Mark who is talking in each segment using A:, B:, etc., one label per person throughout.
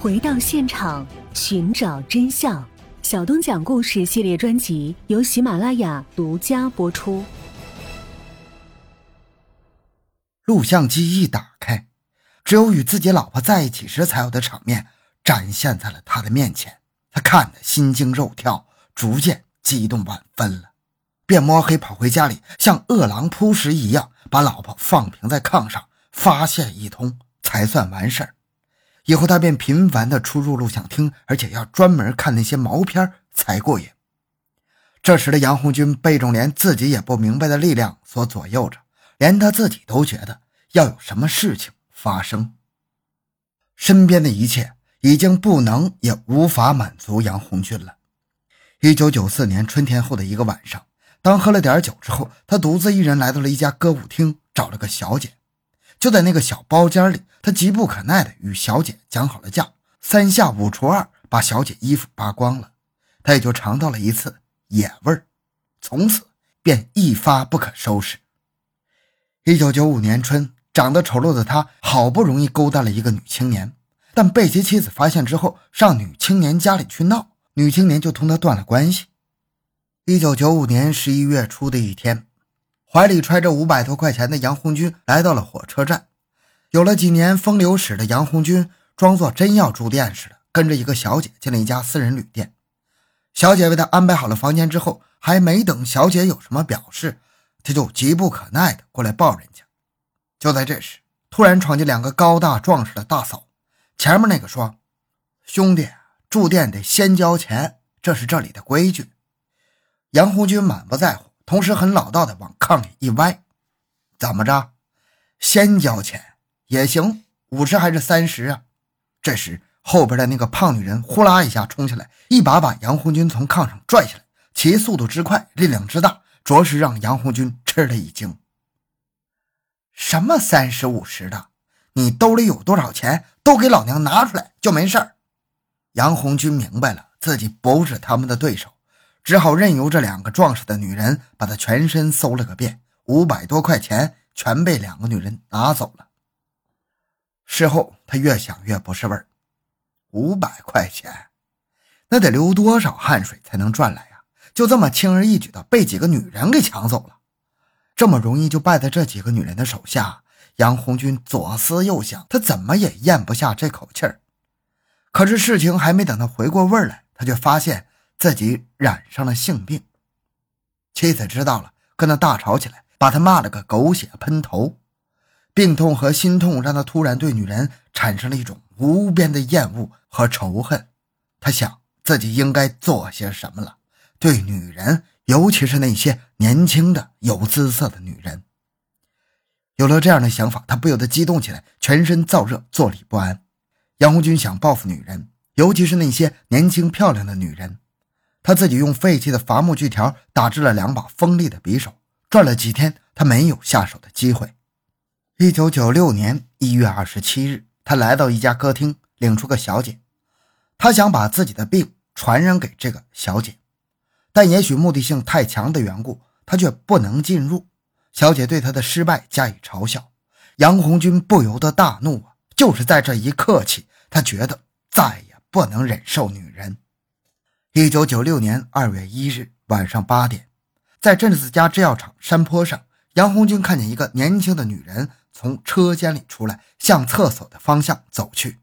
A: 回到现场，寻找真相。小东讲故事系列专辑由喜马拉雅独家播出。
B: 录像机一打开，只有与自己老婆在一起时才有的场面展现在了他的面前。他看得心惊肉跳，逐渐激动万分了，便摸黑跑回家里，像饿狼扑食一样，把老婆放平在炕上，发泄一通，才算完事儿。以后他便频繁的出入录像厅，而且要专门看那些毛片才过瘾。这时的杨红军被种连自己也不明白的力量所左右着，连他自己都觉得要有什么事情发生。身边的一切已经不能也无法满足杨红军了。一九九四年春天后的一个晚上，当喝了点酒之后，他独自一人来到了一家歌舞厅，找了个小姐。就在那个小包间里，他急不可耐地与小姐讲好了价，三下五除二把小姐衣服扒光了，他也就尝到了一次野味儿，从此便一发不可收拾。一九九五年春，长得丑陋的他好不容易勾搭了一个女青年，但被其妻子发现之后，上女青年家里去闹，女青年就同他断了关系。一九九五年十一月初的一天。怀里揣着五百多块钱的杨红军来到了火车站。有了几年风流史的杨红军，装作真要住店似的，跟着一个小姐进了一家私人旅店。小姐为他安排好了房间之后，还没等小姐有什么表示，他就急不可耐的过来抱人家。就在这时，突然闯进两个高大壮实的大嫂。前面那个说：“兄弟，住店得先交钱，这是这里的规矩。”杨红军满不在乎。同时很老道的往炕里一歪，怎么着？先交钱也行，五十还是三十啊？这时后边的那个胖女人呼啦一下冲下来，一把把杨红军从炕上拽下来，其速度之快，力量之大，着实让杨红军吃了一惊。什么三十五十的？你兜里有多少钱，都给老娘拿出来就没事。杨红军明白了，自己不是他们的对手。只好任由这两个壮实的女人把他全身搜了个遍，五百多块钱全被两个女人拿走了。事后他越想越不是味儿，五百块钱，那得流多少汗水才能赚来呀？就这么轻而易举的被几个女人给抢走了，这么容易就败在这几个女人的手下？杨红军左思右想，他怎么也咽不下这口气儿。可是事情还没等他回过味儿来，他却发现。自己染上了性病，妻子知道了，跟他大吵起来，把他骂了个狗血喷头。病痛和心痛让他突然对女人产生了一种无边的厌恶和仇恨。他想自己应该做些什么了，对女人，尤其是那些年轻的有姿色的女人。有了这样的想法，他不由得激动起来，全身燥热，坐立不安。杨红军想报复女人，尤其是那些年轻漂亮的女人。他自己用废弃的伐木锯条打制了两把锋利的匕首，转了几天，他没有下手的机会。一九九六年一月二十七日，他来到一家歌厅，领出个小姐，他想把自己的病传染给这个小姐，但也许目的性太强的缘故，他却不能进入。小姐对他的失败加以嘲笑，杨红军不由得大怒啊！就是在这一刻起，他觉得再也不能忍受女人。一九九六年二月一日晚上八点，在镇子家制药厂山坡上，杨红军看见一个年轻的女人从车间里出来，向厕所的方向走去。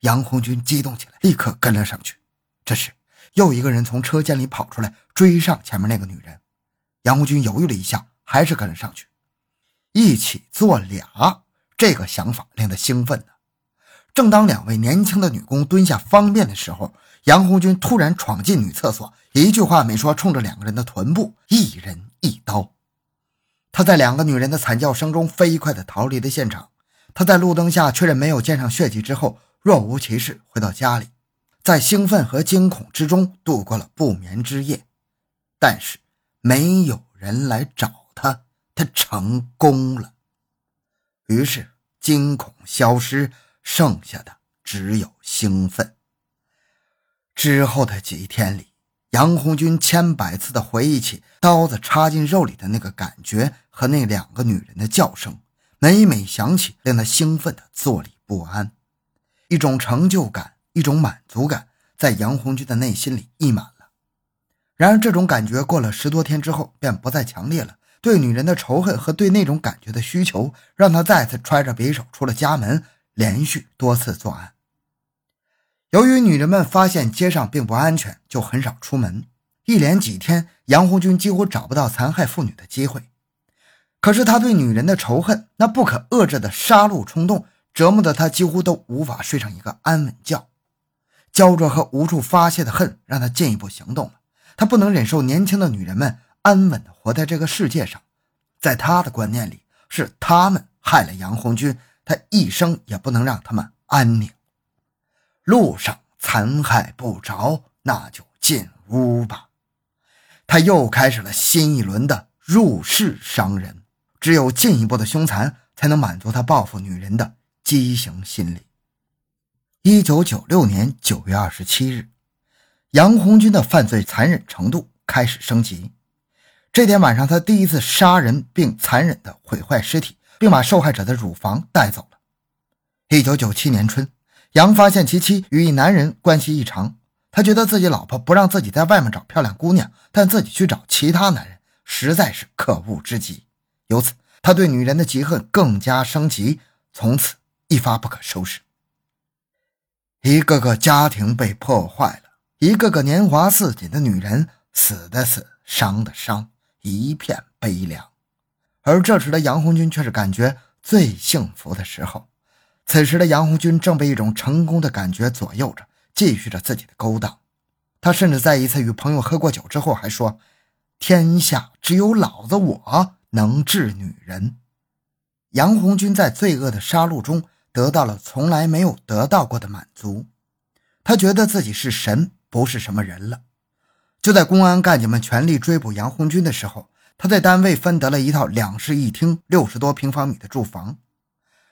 B: 杨红军激动起来，立刻跟了上去。这时，又一个人从车间里跑出来，追上前面那个女人。杨红军犹豫了一下，还是跟了上去。一起做俩，这个想法令他兴奋呢。正当两位年轻的女工蹲下方便的时候，杨红军突然闯进女厕所，一句话没说，冲着两个人的臀部一人一刀。他在两个女人的惨叫声中飞快地逃离了现场。他在路灯下确认没有溅上血迹之后，若无其事回到家里，在兴奋和惊恐之中度过了不眠之夜。但是没有人来找他，他成功了。于是惊恐消失，剩下的只有兴奋。之后的几天里，杨红军千百次的回忆起刀子插进肉里的那个感觉和那两个女人的叫声，每每想起，令他兴奋的坐立不安，一种成就感一种满足感在杨红军的内心里溢满了。然而，这种感觉过了十多天之后便不再强烈了。对女人的仇恨和对那种感觉的需求，让他再次揣着匕首出了家门，连续多次作案。由于女人们发现街上并不安全，就很少出门。一连几天，杨红军几乎找不到残害妇女的机会。可是他对女人的仇恨，那不可遏制的杀戮冲动，折磨得他几乎都无法睡上一个安稳觉。焦灼和无处发泄的恨，让他进一步行动了。他不能忍受年轻的女人们安稳地活在这个世界上，在他的观念里，是他们害了杨红军，他一生也不能让他们安宁。路上残害不着，那就进屋吧。他又开始了新一轮的入室伤人，只有进一步的凶残，才能满足他报复女人的畸形心理。一九九六年九月二十七日，杨红军的犯罪残忍程度开始升级。这天晚上，他第一次杀人并残忍地毁坏尸体，并把受害者的乳房带走了。一九九七年春，杨发现其妻与一男人关系异常。他觉得自己老婆不让自己在外面找漂亮姑娘，但自己去找其他男人，实在是可恶之极。由此，他对女人的嫉恨更加升级，从此一发不可收拾。一个个家庭被破坏了，一个个年华似锦的女人死的死，伤的伤，一片悲凉。而这时的杨红军却是感觉最幸福的时候。此时的杨红军正被一种成功的感觉左右着。继续着自己的勾当，他甚至在一次与朋友喝过酒之后还说：“天下只有老子我能治女人。”杨红军在罪恶的杀戮中得到了从来没有得到过的满足，他觉得自己是神，不是什么人了。就在公安干警们全力追捕杨红军的时候，他在单位分得了一套两室一厅、六十多平方米的住房，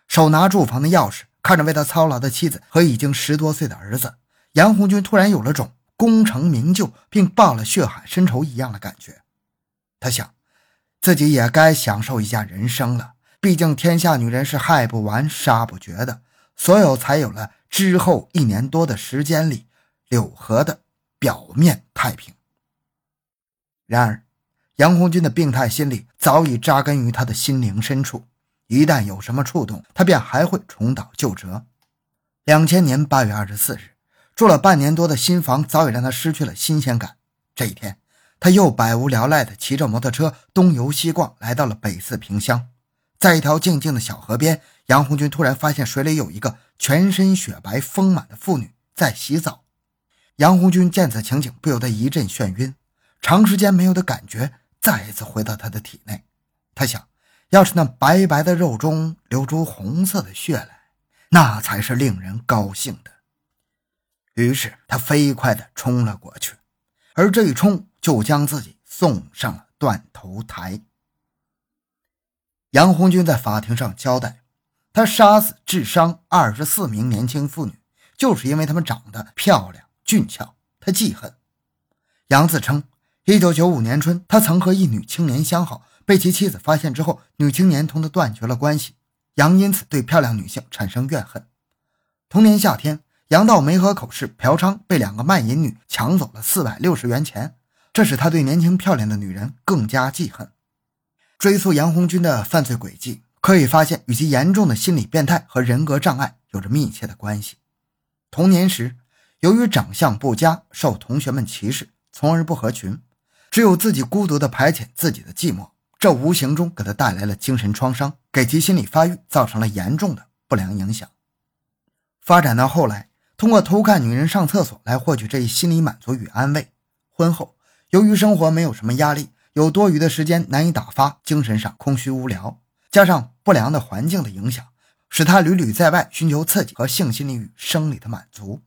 B: 手拿住房的钥匙，看着为他操劳的妻子和已经十多岁的儿子。杨红军突然有了种功成名就并报了血海深仇一样的感觉，他想，自己也该享受一下人生了。毕竟天下女人是害不完、杀不绝的，所有才有了之后一年多的时间里柳河的表面太平。然而，杨红军的病态心理早已扎根于他的心灵深处，一旦有什么触动，他便还会重蹈旧辙。两千年八月二十四日。住了半年多的新房早已让他失去了新鲜感。这一天，他又百无聊赖地骑着摩托车东游西逛，来到了北四平乡。在一条静静的小河边，杨红军突然发现水里有一个全身雪白丰满的妇女在洗澡。杨红军见此情景，不由得一阵眩晕，长时间没有的感觉再一次回到他的体内。他想，要是那白白的肉中流出红色的血来，那才是令人高兴的。于是他飞快地冲了过去，而这一冲就将自己送上了断头台。杨红军在法庭上交代，他杀死、致伤二十四名年轻妇女，就是因为她们长得漂亮俊俏，他记恨。杨自称，一九九五年春，他曾和一女青年相好，被其妻子发现之后，女青年同他断绝了关系，杨因此对漂亮女性产生怨恨。同年夏天。杨到梅河口市嫖娼，被两个卖淫女抢走了四百六十元钱，这使他对年轻漂亮的女人更加记恨。追溯杨红军的犯罪轨迹，可以发现与其严重的心理变态和人格障碍有着密切的关系。童年时，由于长相不佳，受同学们歧视，从而不合群，只有自己孤独地排遣自己的寂寞，这无形中给他带来了精神创伤，给其心理发育造成了严重的不良影响。发展到后来。通过偷看女人上厕所来获取这一心理满足与安慰。婚后，由于生活没有什么压力，有多余的时间难以打发，精神上空虚无聊，加上不良的环境的影响，使他屡屡在外寻求刺激和性心理与生理的满足。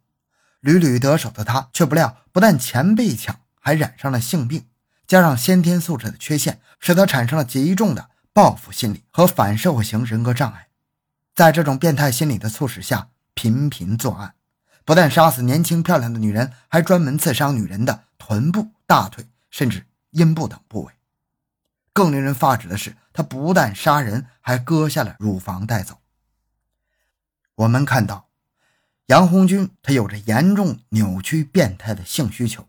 B: 屡屡得手的他，却不料不但钱被抢，还染上了性病，加上先天素质的缺陷，使他产生了极重的报复心理和反社会型人格障碍。在这种变态心理的促使下，频频作案。不但杀死年轻漂亮的女人，还专门刺伤女人的臀部、大腿，甚至阴部等部位。更令人发指的是，他不但杀人，还割下了乳房带走。我们看到，杨红军他有着严重扭曲变态的性需求，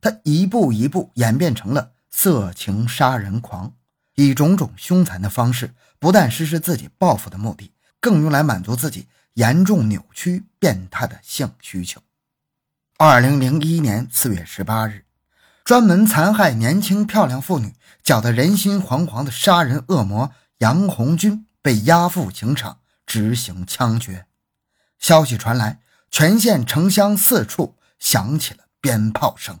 B: 他一步一步演变成了色情杀人狂，以种种凶残的方式，不但实施自己报复的目的，更用来满足自己严重扭曲变态的性需求。二零零一年四月十八日，专门残害年轻漂亮妇女、搅得人心惶惶的杀人恶魔杨红军被押赴刑场执行枪决。消息传来，全县城乡四处响起了鞭炮声。